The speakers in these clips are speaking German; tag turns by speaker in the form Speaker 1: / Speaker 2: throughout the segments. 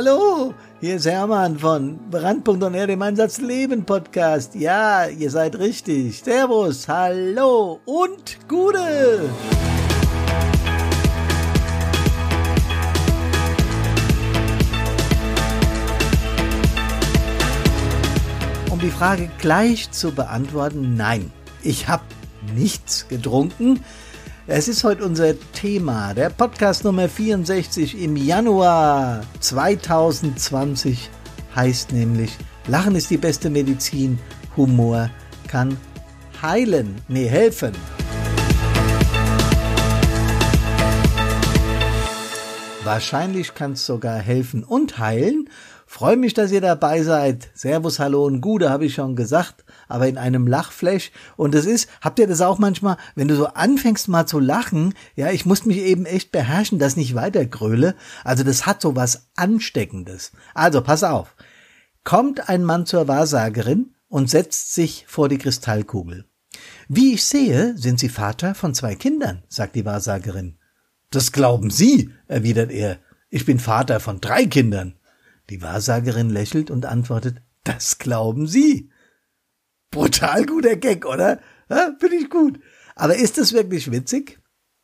Speaker 1: Hallo, hier ist Hermann von Brandpunkt und Erde im Einsatz Leben Podcast. Ja, ihr seid richtig. Servus, hallo und Gute. Um die Frage gleich zu beantworten, nein, ich habe nichts getrunken. Es ist heute unser Thema, der Podcast Nummer 64 im Januar 2020 heißt nämlich Lachen ist die beste Medizin, Humor kann heilen, nee, helfen. Wahrscheinlich kann es sogar helfen und heilen Freue mich, dass ihr dabei seid. Servus, hallo und Gude, habe ich schon gesagt, aber in einem Lachflash. Und es ist, habt ihr das auch manchmal, wenn du so anfängst mal zu lachen, ja, ich muss mich eben echt beherrschen, dass nicht weiter gröle. Also das hat so was Ansteckendes. Also pass auf. Kommt ein Mann zur Wahrsagerin und setzt sich vor die Kristallkugel. Wie ich sehe, sind Sie Vater von zwei Kindern, sagt die Wahrsagerin. Das glauben Sie, erwidert er. Ich bin Vater von drei Kindern. Die Wahrsagerin lächelt und antwortet, das glauben Sie. Brutal guter Gag, oder? Ja, Finde ich gut. Aber ist das wirklich witzig?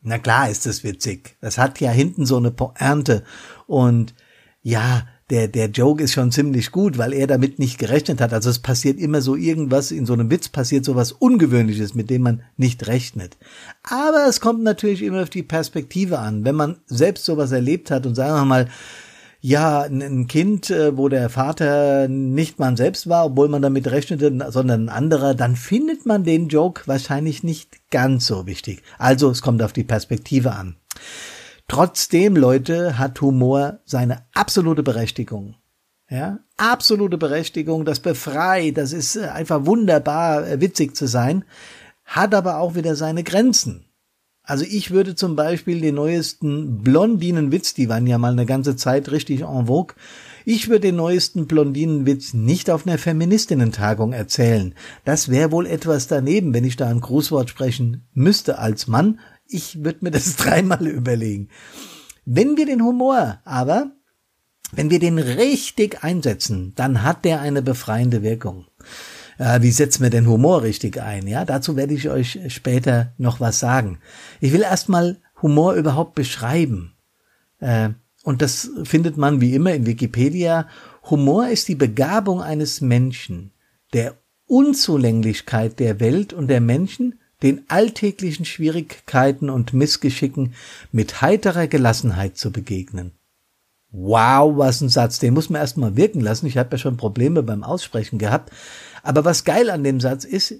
Speaker 1: Na klar ist es witzig. Das hat ja hinten so eine Pointe. Und ja, der, der Joke ist schon ziemlich gut, weil er damit nicht gerechnet hat. Also es passiert immer so irgendwas, in so einem Witz passiert so was Ungewöhnliches, mit dem man nicht rechnet. Aber es kommt natürlich immer auf die Perspektive an. Wenn man selbst sowas erlebt hat und sagen wir mal, ja, ein Kind, äh, wo der Vater nicht man selbst war, obwohl man damit rechnete, sondern ein anderer, dann findet man den Joke wahrscheinlich nicht ganz so wichtig. Also es kommt auf die Perspektive an. Trotzdem, Leute, hat Humor seine absolute Berechtigung. Ja, absolute Berechtigung, das befreit, das ist äh, einfach wunderbar äh, witzig zu sein, hat aber auch wieder seine Grenzen. Also ich würde zum Beispiel den neuesten Blondinenwitz, die waren ja mal eine ganze Zeit richtig en vogue, ich würde den neuesten Blondinenwitz nicht auf einer Feministinnen-Tagung erzählen. Das wäre wohl etwas daneben, wenn ich da ein Grußwort sprechen müsste als Mann. Ich würde mir das dreimal überlegen. Wenn wir den Humor aber, wenn wir den richtig einsetzen, dann hat der eine befreiende Wirkung äh, wie setzen wir den Humor richtig ein? Ja, dazu werde ich euch später noch was sagen. Ich will erstmal Humor überhaupt beschreiben. Äh, und das findet man wie immer in Wikipedia. Humor ist die Begabung eines Menschen, der Unzulänglichkeit der Welt und der Menschen, den alltäglichen Schwierigkeiten und Missgeschicken mit heiterer Gelassenheit zu begegnen. Wow, was ein Satz, den muss man erstmal wirken lassen. Ich habe ja schon Probleme beim Aussprechen gehabt. Aber was geil an dem Satz ist,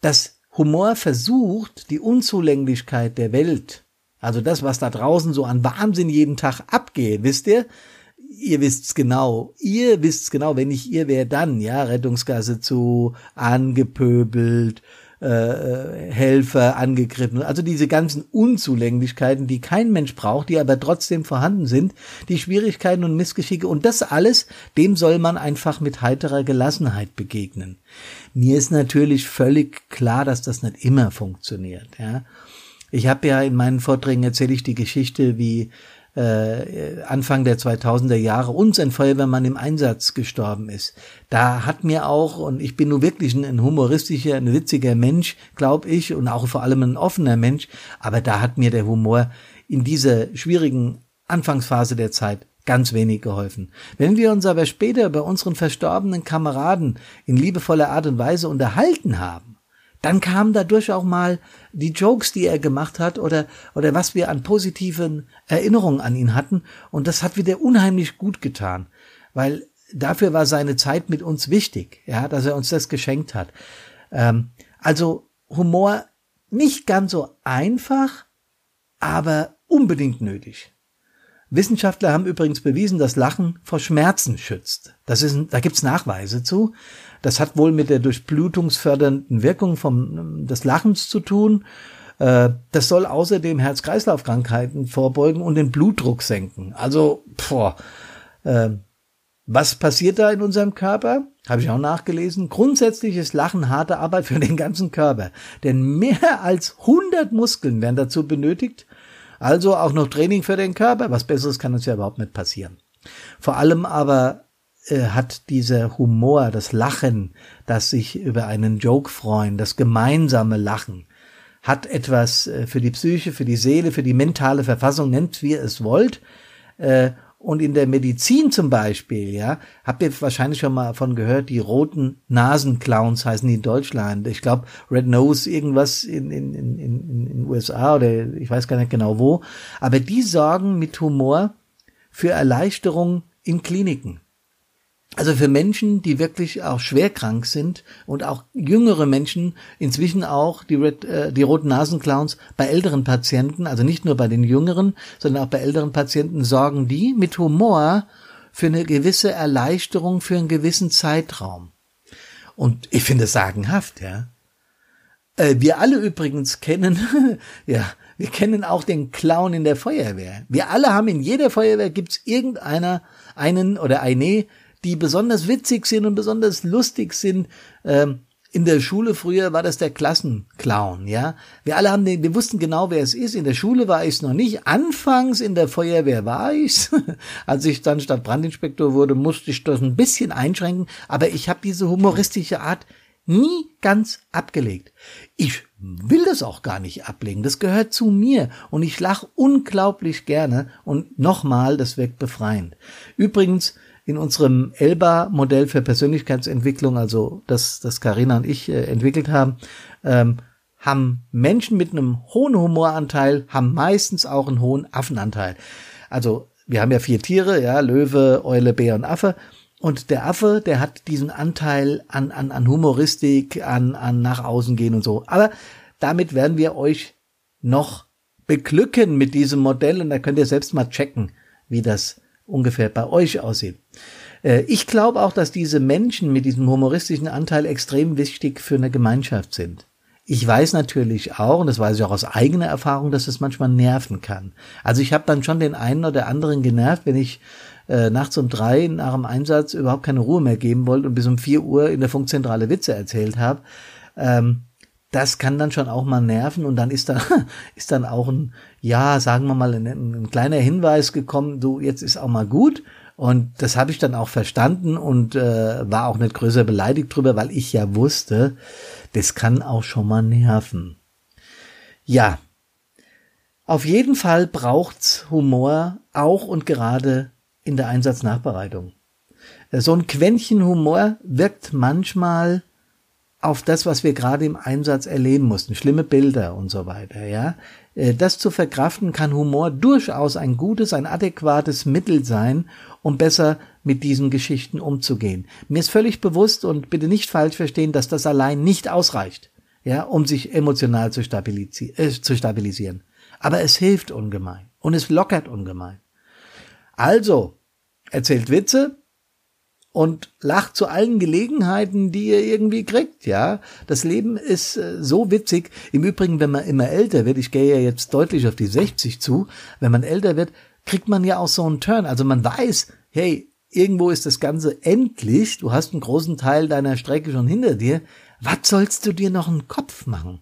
Speaker 1: dass Humor versucht, die Unzulänglichkeit der Welt, also das, was da draußen so an Wahnsinn jeden Tag abgeht, wisst ihr? Ihr wisst's genau. Ihr wisst's genau. Wenn ich ihr wäre, dann, ja, Rettungsgasse zu, angepöbelt, Helfer angegriffen. Also diese ganzen Unzulänglichkeiten, die kein Mensch braucht, die aber trotzdem vorhanden sind, die Schwierigkeiten und Missgeschicke und das alles, dem soll man einfach mit heiterer Gelassenheit begegnen. Mir ist natürlich völlig klar, dass das nicht immer funktioniert. Ja. Ich habe ja in meinen Vorträgen erzähle ich die Geschichte, wie äh, Anfang der 2000er Jahre uns ein Feuerwehrmann im Einsatz gestorben ist. Da hat mir auch, und ich bin nur wirklich ein, ein humoristischer, ein witziger Mensch, glaube ich, und auch vor allem ein offener Mensch, aber da hat mir der Humor in dieser schwierigen Anfangsphase der Zeit ganz wenig geholfen. Wenn wir uns aber später bei unseren verstorbenen Kameraden in liebevoller Art und Weise unterhalten haben, dann kamen dadurch auch mal die Jokes, die er gemacht hat oder, oder was wir an positiven Erinnerungen an ihn hatten. Und das hat wieder unheimlich gut getan, weil dafür war seine Zeit mit uns wichtig, ja, dass er uns das geschenkt hat. Ähm, also Humor nicht ganz so einfach, aber unbedingt nötig. Wissenschaftler haben übrigens bewiesen, dass Lachen vor Schmerzen schützt. Das ist, da gibt's Nachweise zu. Das hat wohl mit der durchblutungsfördernden Wirkung vom, des Lachens zu tun. Äh, das soll außerdem Herz-Kreislauf-Krankheiten vorbeugen und den Blutdruck senken. Also, boah, äh, was passiert da in unserem Körper? Habe ich auch nachgelesen. Grundsätzlich ist Lachen harte Arbeit für den ganzen Körper. Denn mehr als 100 Muskeln werden dazu benötigt, also auch noch Training für den Körper. Was Besseres kann uns ja überhaupt nicht passieren. Vor allem aber äh, hat dieser Humor, das Lachen, das sich über einen Joke freuen, das gemeinsame Lachen, hat etwas äh, für die Psyche, für die Seele, für die mentale Verfassung, nennt wie ihr es wollt. Äh, und in der Medizin zum Beispiel, ja, habt ihr wahrscheinlich schon mal von gehört, die roten Nasenclowns heißen die in Deutschland. Ich glaube, Red Nose irgendwas in, in, in, in, in USA oder ich weiß gar nicht genau wo. Aber die sorgen mit Humor für Erleichterung in Kliniken. Also für Menschen, die wirklich auch schwer krank sind und auch jüngere Menschen, inzwischen auch die, Red, äh, die roten Nasenclowns bei älteren Patienten, also nicht nur bei den jüngeren, sondern auch bei älteren Patienten sorgen die mit Humor für eine gewisse Erleichterung für einen gewissen Zeitraum. Und ich finde es sagenhaft, ja. Äh, wir alle übrigens kennen, ja, wir kennen auch den Clown in der Feuerwehr. Wir alle haben in jeder Feuerwehr gibt's irgendeiner, einen oder eine, die besonders witzig sind und besonders lustig sind. Ähm, in der Schule früher war das der Klassenclown, ja. Wir alle haben den, wir wussten genau, wer es ist. In der Schule war ich es noch nicht. Anfangs in der Feuerwehr war ich's. Als ich dann Stadtbrandinspektor wurde, musste ich das ein bisschen einschränken. Aber ich habe diese humoristische Art nie ganz abgelegt. Ich will das auch gar nicht ablegen. Das gehört zu mir und ich lache unglaublich gerne und nochmal, das wirkt befreiend. Übrigens, in unserem Elba-Modell für Persönlichkeitsentwicklung, also das, das Carina und ich äh, entwickelt haben, ähm, haben Menschen mit einem hohen Humoranteil, haben meistens auch einen hohen Affenanteil. Also wir haben ja vier Tiere, ja, Löwe, Eule, Bär und Affe. Und der Affe, der hat diesen Anteil an, an, an Humoristik, an, an nach außen gehen und so. Aber damit werden wir euch noch beglücken mit diesem Modell und da könnt ihr selbst mal checken, wie das ungefähr bei euch aussieht. Äh, ich glaube auch, dass diese Menschen mit diesem humoristischen Anteil extrem wichtig für eine Gemeinschaft sind. Ich weiß natürlich auch, und das weiß ich auch aus eigener Erfahrung, dass es manchmal nerven kann. Also ich habe dann schon den einen oder anderen genervt, wenn ich äh, nachts um drei nach dem Einsatz überhaupt keine Ruhe mehr geben wollte und bis um vier Uhr in der Funkzentrale Witze erzählt habe. Ähm, das kann dann schon auch mal nerven und dann ist da ist dann auch ein ja sagen wir mal ein, ein kleiner Hinweis gekommen du jetzt ist auch mal gut. Und das habe ich dann auch verstanden und äh, war auch nicht größer beleidigt drüber weil ich ja wusste das kann auch schon mal nerven. Ja. Auf jeden Fall braucht's Humor auch und gerade in der Einsatznachbereitung. So ein Quäntchen Humor wirkt manchmal auf das, was wir gerade im Einsatz erleben mussten, schlimme Bilder und so weiter, ja. Äh, das zu verkraften kann Humor durchaus ein gutes, ein adäquates Mittel sein, um besser mit diesen Geschichten umzugehen. Mir ist völlig bewusst und bitte nicht falsch verstehen, dass das allein nicht ausreicht, ja, um sich emotional zu, stabilisi äh, zu stabilisieren. Aber es hilft ungemein und es lockert ungemein. Also, erzählt Witze, und lacht zu allen Gelegenheiten, die ihr irgendwie kriegt, ja. Das Leben ist äh, so witzig. Im Übrigen, wenn man immer älter wird, ich gehe ja jetzt deutlich auf die 60 zu, wenn man älter wird, kriegt man ja auch so einen Turn. Also man weiß, hey, irgendwo ist das Ganze endlich, du hast einen großen Teil deiner Strecke schon hinter dir, was sollst du dir noch einen Kopf machen?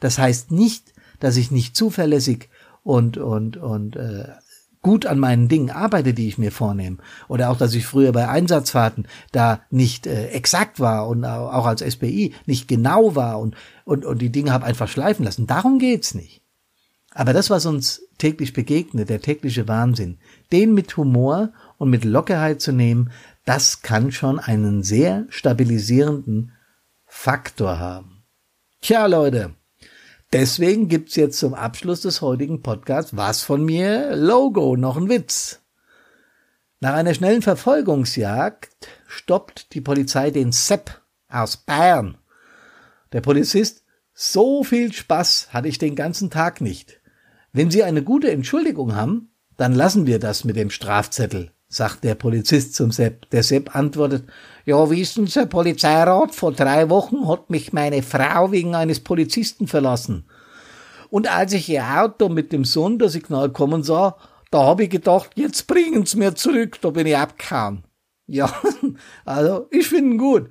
Speaker 1: Das heißt nicht, dass ich nicht zuverlässig und und und äh, gut an meinen Dingen arbeite, die ich mir vornehme. Oder auch, dass ich früher bei Einsatzfahrten da nicht äh, exakt war und auch als SPI nicht genau war und, und, und die Dinge habe einfach schleifen lassen. Darum geht's nicht. Aber das, was uns täglich begegnet, der tägliche Wahnsinn, den mit Humor und mit Lockerheit zu nehmen, das kann schon einen sehr stabilisierenden Faktor haben. Tja, Leute, Deswegen gibt's jetzt zum Abschluss des heutigen Podcasts was von mir Logo, noch ein Witz. Nach einer schnellen Verfolgungsjagd stoppt die Polizei den Sepp aus Bayern. Der Polizist, so viel Spaß hatte ich den ganzen Tag nicht. Wenn Sie eine gute Entschuldigung haben, dann lassen wir das mit dem Strafzettel, sagt der Polizist zum Sepp. Der Sepp antwortet, ja, wissen Sie, Polizeirat, vor drei Wochen hat mich meine Frau wegen eines Polizisten verlassen. Und als ich ihr Auto mit dem Sondersignal kommen sah, da habe ich gedacht, jetzt bringen Sie mir zurück, da bin ich abgehauen. Ja, also ich finde gut.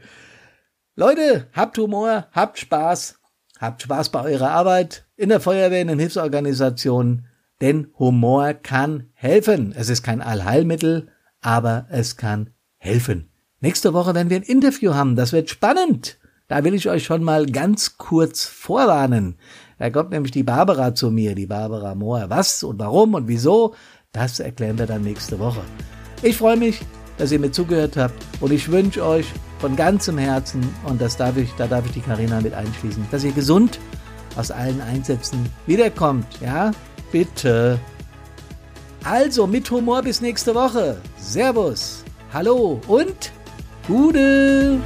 Speaker 1: Leute, habt Humor, habt Spaß, habt Spaß bei eurer Arbeit in der Feuerwehr, in den Hilfsorganisationen, denn Humor kann helfen. Es ist kein Allheilmittel, aber es kann helfen. Nächste Woche werden wir ein Interview haben. Das wird spannend. Da will ich euch schon mal ganz kurz vorwarnen. Da kommt nämlich die Barbara zu mir, die Barbara Mohr. Was und warum und wieso, das erklären wir dann nächste Woche. Ich freue mich, dass ihr mir zugehört habt und ich wünsche euch von ganzem Herzen, und das darf ich, da darf ich die Karina mit einschließen, dass ihr gesund aus allen Einsätzen wiederkommt. Ja, bitte. Also mit Humor bis nächste Woche. Servus, hallo und Gude.